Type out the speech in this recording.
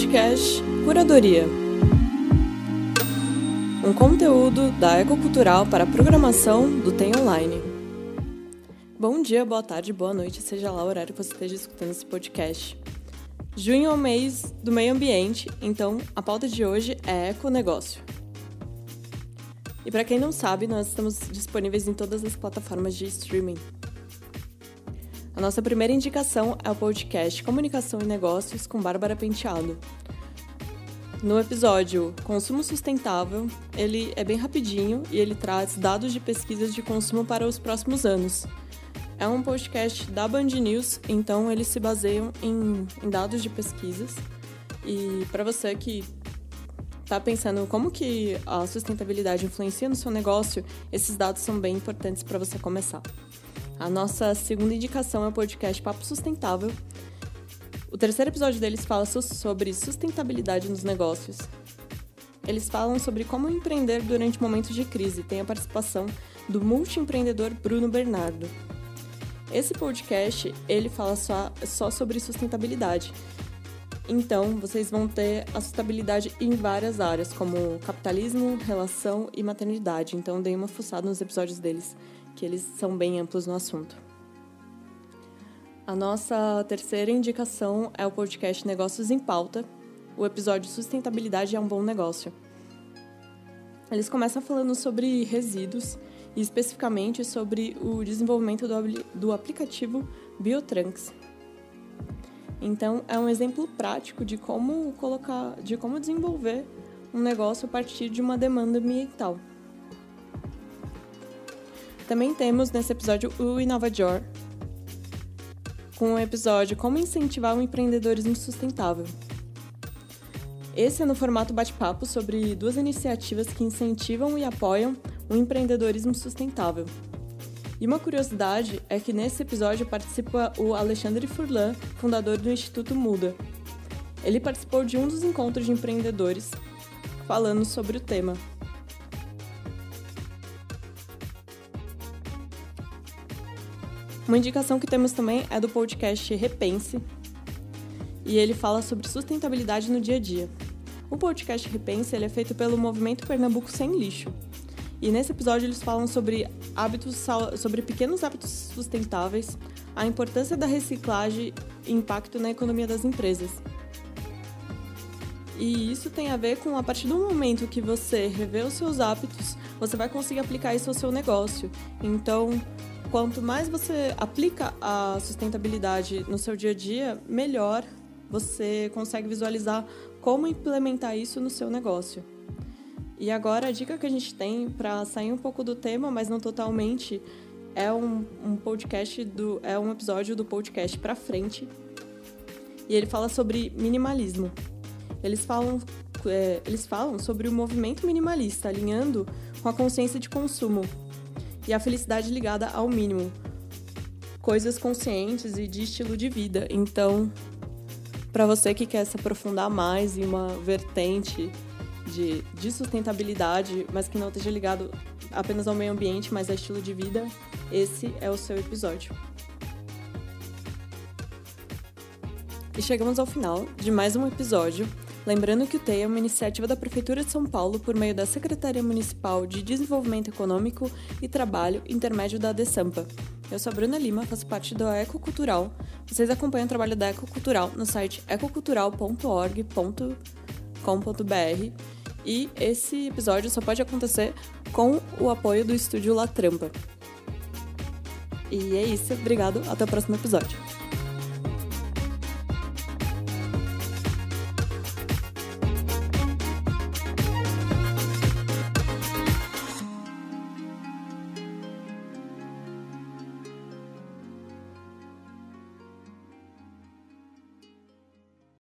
podcast Curadoria. Um conteúdo da Ecocultural para a programação do TEM Online. Bom dia, boa tarde, boa noite, seja lá o horário que você esteja escutando esse podcast. Junho é o mês do meio ambiente, então a pauta de hoje é econegócio. E para quem não sabe, nós estamos disponíveis em todas as plataformas de streaming. A nossa primeira indicação é o podcast Comunicação e Negócios com Bárbara Penteado. No episódio Consumo Sustentável, ele é bem rapidinho e ele traz dados de pesquisas de consumo para os próximos anos. É um podcast da Band News, então eles se baseiam em, em dados de pesquisas. E para você que está pensando como que a sustentabilidade influencia no seu negócio, esses dados são bem importantes para você começar. A nossa segunda indicação é o podcast Papo Sustentável. O terceiro episódio deles fala sobre sustentabilidade nos negócios. Eles falam sobre como empreender durante momentos de crise. Tem a participação do multiempreendedor Bruno Bernardo. Esse podcast, ele fala só, só sobre sustentabilidade. Então, vocês vão ter a sustentabilidade em várias áreas, como capitalismo, relação e maternidade. Então, dei uma fuçada nos episódios deles que eles são bem amplos no assunto. A nossa terceira indicação é o podcast Negócios em Pauta, o episódio Sustentabilidade é um bom negócio. Eles começam falando sobre resíduos e especificamente sobre o desenvolvimento do, aplicativo Biotranks. Então, é um exemplo prático de como colocar, de como desenvolver um negócio a partir de uma demanda ambiental. Também temos nesse episódio o InovaJor, com o episódio Como incentivar o empreendedorismo sustentável. Esse é no formato bate-papo sobre duas iniciativas que incentivam e apoiam o empreendedorismo sustentável. E uma curiosidade é que nesse episódio participa o Alexandre Furlan, fundador do Instituto Muda. Ele participou de um dos encontros de empreendedores falando sobre o tema. Uma indicação que temos também é do podcast Repense, e ele fala sobre sustentabilidade no dia a dia. O podcast Repense ele é feito pelo Movimento Pernambuco Sem Lixo. E nesse episódio eles falam sobre hábitos sobre pequenos hábitos sustentáveis, a importância da reciclagem e impacto na economia das empresas. E isso tem a ver com a partir do momento que você revê os seus hábitos, você vai conseguir aplicar isso ao seu negócio. Então, quanto mais você aplica a sustentabilidade no seu dia a dia, melhor você consegue visualizar como implementar isso no seu negócio. E agora a dica que a gente tem para sair um pouco do tema, mas não totalmente, é um, um podcast do é um episódio do podcast para frente. E ele fala sobre minimalismo. Eles falam é, eles falam sobre o movimento minimalista, alinhando com a consciência de consumo, e a felicidade ligada ao mínimo. Coisas conscientes e de estilo de vida. Então, para você que quer se aprofundar mais em uma vertente de, de sustentabilidade, mas que não esteja ligado apenas ao meio ambiente, mas a estilo de vida, esse é o seu episódio. E chegamos ao final de mais um episódio Lembrando que o TEI é uma iniciativa da Prefeitura de São Paulo por meio da Secretaria Municipal de Desenvolvimento Econômico e Trabalho, intermédio da DESAMPA. Eu sou a Bruna Lima, faço parte do Ecocultural. Vocês acompanham o trabalho da Ecocultural no site ecocultural.org.com.br e esse episódio só pode acontecer com o apoio do estúdio La Trampa. E é isso, obrigado, até o próximo episódio.